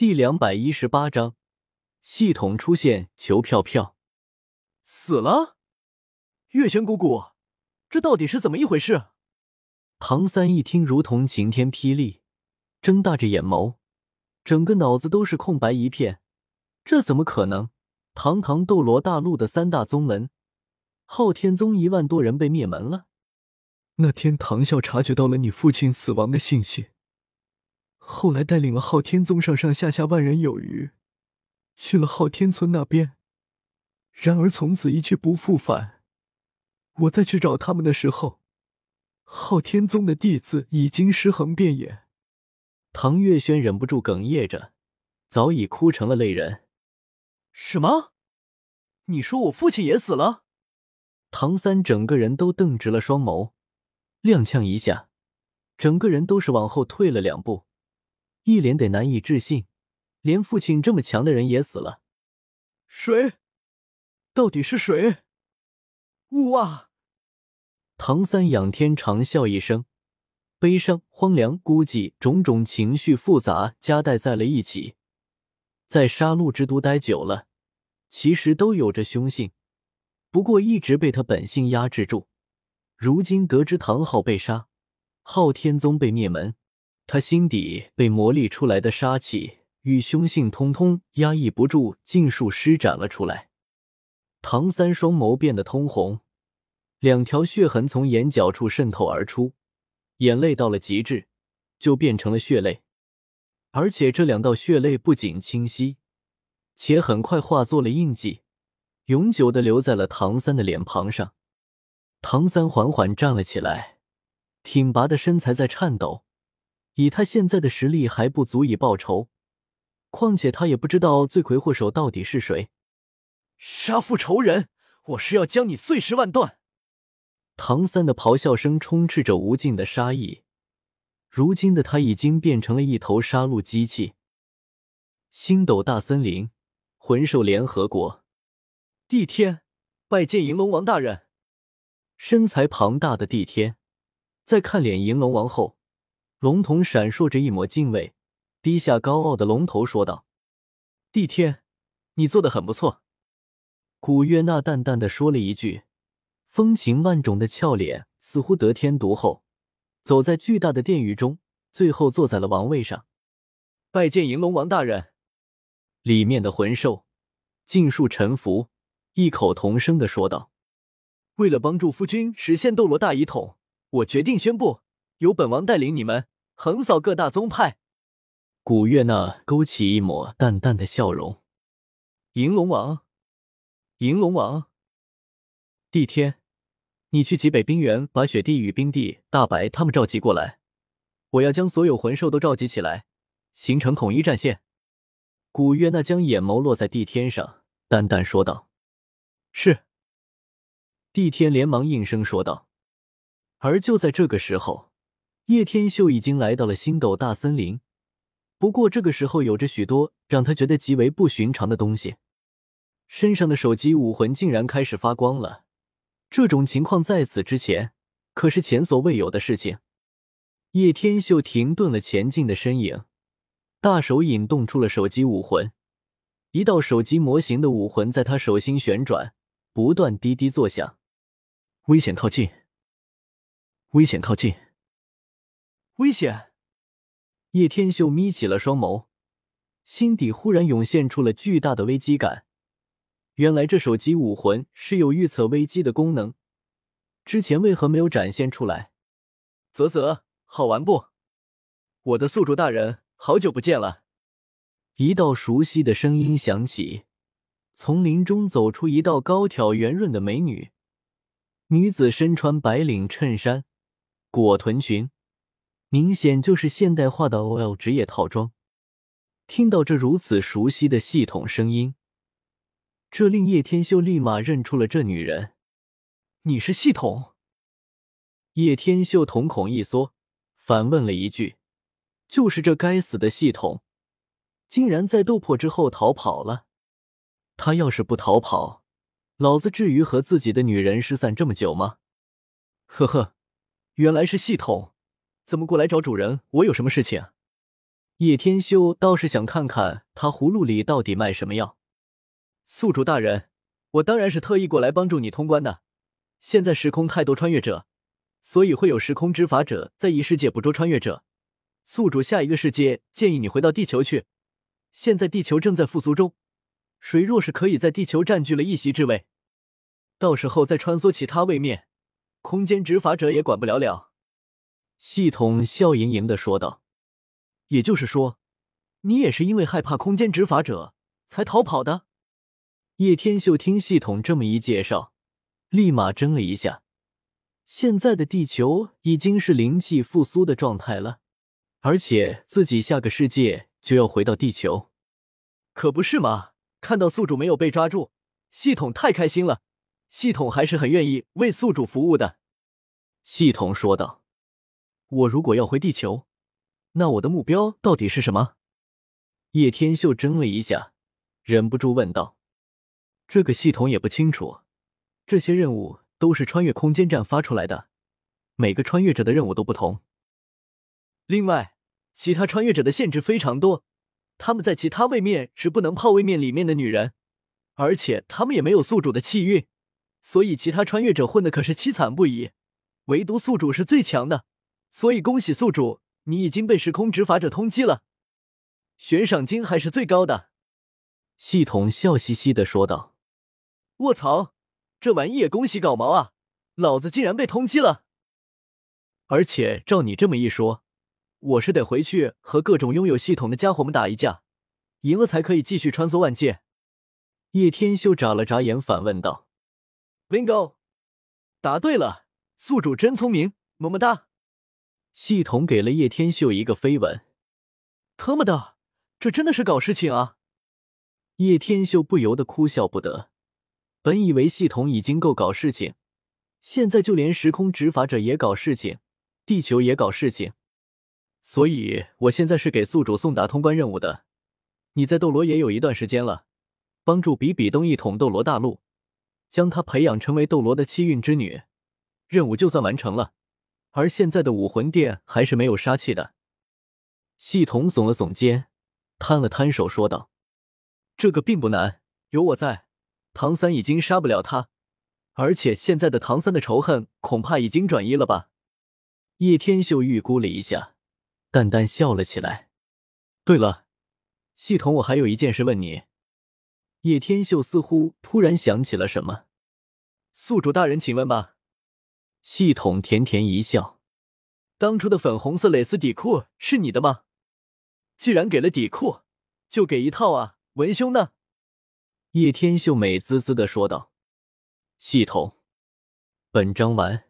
第两百一十八章，系统出现，求票票。死了，月轩姑姑，这到底是怎么一回事？唐三一听，如同晴天霹雳，睁大着眼眸，整个脑子都是空白一片。这怎么可能？堂堂斗罗大陆的三大宗门，昊天宗一万多人被灭门了。那天唐啸察觉到了你父亲死亡的信息。后来带领了昊天宗上上下下万人有余，去了昊天村那边。然而从此一去不复返。我再去找他们的时候，昊天宗的弟子已经尸横遍野。唐月轩忍不住哽咽着，早已哭成了泪人。什么？你说我父亲也死了？唐三整个人都瞪直了双眸，踉跄一下，整个人都是往后退了两步。一脸得难以置信，连父亲这么强的人也死了。谁？到底是谁？呜哇！唐三仰天长啸一声，悲伤、荒凉、孤寂，种种情绪复杂夹带在了一起。在杀戮之都待久了，其实都有着凶性，不过一直被他本性压制住。如今得知唐昊被杀，昊天宗被灭门。他心底被磨砺出来的杀气与凶性，通通压抑不住，尽数施展了出来。唐三双眸变得通红，两条血痕从眼角处渗透而出，眼泪到了极致，就变成了血泪。而且这两道血泪不仅清晰，且很快化作了印记，永久的留在了唐三的脸庞上。唐三缓缓站了起来，挺拔的身材在颤抖。以他现在的实力还不足以报仇，况且他也不知道罪魁祸首到底是谁。杀父仇人，我是要将你碎尸万段！唐三的咆哮声充斥着无尽的杀意。如今的他已经变成了一头杀戮机器。星斗大森林，魂兽联合国，帝天拜见银龙王大人。身材庞大的帝天，在看脸银龙王后。龙瞳闪烁着一抹敬畏，低下高傲的龙头说道：“帝天，你做的很不错。”古月娜淡淡的说了一句，风情万种的俏脸似乎得天独厚，走在巨大的殿宇中，最后坐在了王位上。拜见银龙王大人。里面的魂兽尽数臣服，异口同声的说道：“为了帮助夫君实现斗罗大一统，我决定宣布。”由本王带领你们横扫各大宗派。古月娜勾起一抹淡淡的笑容。银龙王，银龙王，帝天，你去极北冰原，把雪帝与冰帝、大白他们召集过来。我要将所有魂兽都召集起来，形成统一战线。古月娜将眼眸落在帝天上，淡淡说道：“是。”帝天连忙应声说道。而就在这个时候。叶天秀已经来到了星斗大森林，不过这个时候有着许多让他觉得极为不寻常的东西。身上的手机武魂竟然开始发光了，这种情况在此之前可是前所未有的事情。叶天秀停顿了前进的身影，大手引动出了手机武魂，一道手机模型的武魂在他手心旋转，不断滴滴作响。危险靠近！危险靠近！危险！叶天秀眯起了双眸，心底忽然涌现出了巨大的危机感。原来这手机武魂是有预测危机的功能，之前为何没有展现出来？啧啧，好玩不？我的宿主大人，好久不见了！一道熟悉的声音响起，从林中走出一道高挑圆润的美女。女子身穿白领衬衫，裹臀裙。明显就是现代化的 OL 职业套装。听到这如此熟悉的系统声音，这令叶天秀立马认出了这女人。你是系统？叶天秀瞳孔一缩，反问了一句：“就是这该死的系统，竟然在斗破之后逃跑了。他要是不逃跑，老子至于和自己的女人失散这么久吗？”呵呵，原来是系统。怎么过来找主人？我有什么事情？叶天修倒是想看看他葫芦里到底卖什么药。宿主大人，我当然是特意过来帮助你通关的。现在时空太多穿越者，所以会有时空执法者在异世界捕捉穿越者。宿主下一个世界建议你回到地球去。现在地球正在复苏中，谁若是可以在地球占据了一席之位，到时候再穿梭其他位面，空间执法者也管不了了。系统笑盈盈的说道：“也就是说，你也是因为害怕空间执法者才逃跑的？”叶天秀听系统这么一介绍。立马怔了一下，现在的地球已经是灵气复苏的状态了，而且自己下个世界就要回到地球，可不是吗？看到宿主没有被抓住，系统太开心了。系统还是很愿意为宿主服务的。系统说道：“我如果要回地球，那我的目标到底是什么？”叶天秀怔了一下，忍不住问道：“这个系统也不清楚。”这些任务都是穿越空间站发出来的，每个穿越者的任务都不同。另外，其他穿越者的限制非常多，他们在其他位面是不能泡位面里面的女人，而且他们也没有宿主的气运，所以其他穿越者混的可是凄惨不已。唯独宿主是最强的，所以恭喜宿主，你已经被时空执法者通缉了，悬赏金还是最高的。系统笑嘻嘻的说道：“卧槽！”这玩意也恭喜搞毛啊！老子竟然被通缉了！而且照你这么一说，我是得回去和各种拥有系统的家伙们打一架，赢了才可以继续穿梭万界。叶天修眨了眨眼，反问道：“Bingo，答对了，宿主真聪明，么么哒！”系统给了叶天秀一个飞吻。特么的，这真的是搞事情啊！叶天秀不由得哭笑不得。本以为系统已经够搞事情，现在就连时空执法者也搞事情，地球也搞事情，所以我现在是给宿主送达通关任务的。你在斗罗也有一段时间了，帮助比比东一统斗罗大陆，将他培养成为斗罗的气运之女，任务就算完成了。而现在的武魂殿还是没有杀气的。系统耸了耸肩，摊了摊手，说道：“这个并不难，有我在。”唐三已经杀不了他，而且现在的唐三的仇恨恐怕已经转移了吧？叶天秀预估了一下，淡淡笑了起来。对了，系统，我还有一件事问你。叶天秀似乎突然想起了什么，宿主大人，请问吧。系统甜甜一笑，当初的粉红色蕾丝底裤是你的吗？既然给了底裤，就给一套啊。文胸呢？叶天秀美滋滋的说道：“系统，本章完。”